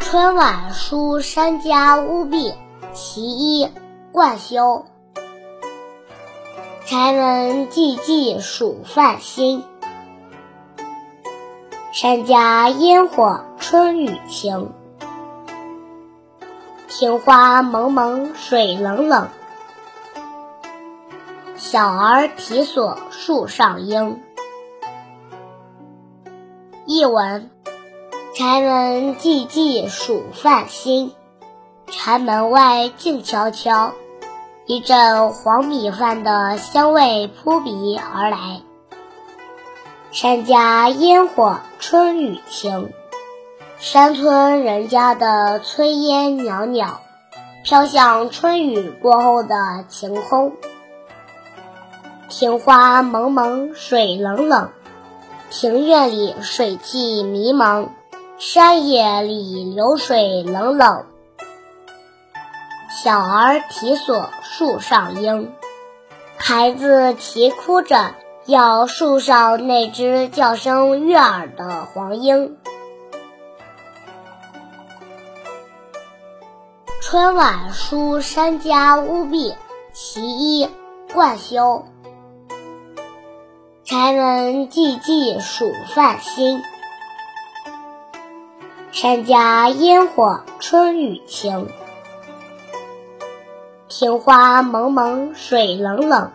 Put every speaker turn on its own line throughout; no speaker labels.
春晚书山家屋壁其一冠休。柴门寂寂暑饭新，山家烟火春雨晴。庭花蒙蒙水冷冷，小儿啼锁树上莺。译文：柴门寂寂数饭新，柴门外静悄悄。一阵黄米饭的香味扑鼻而来，山家烟火春雨晴，山村人家的炊烟袅袅，飘向春雨过后的晴空。庭花蒙蒙水冷冷，庭院里水汽迷茫，山野里流水冷冷。小儿啼锁树上莺，孩子啼哭着要树上那只叫声悦耳的黄莺。春晚书山家屋壁其一冠休。柴门寂寂暑饭新，山家烟火春雨晴。庭花蒙蒙水冷冷，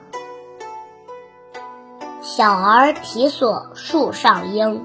小儿啼锁树上莺。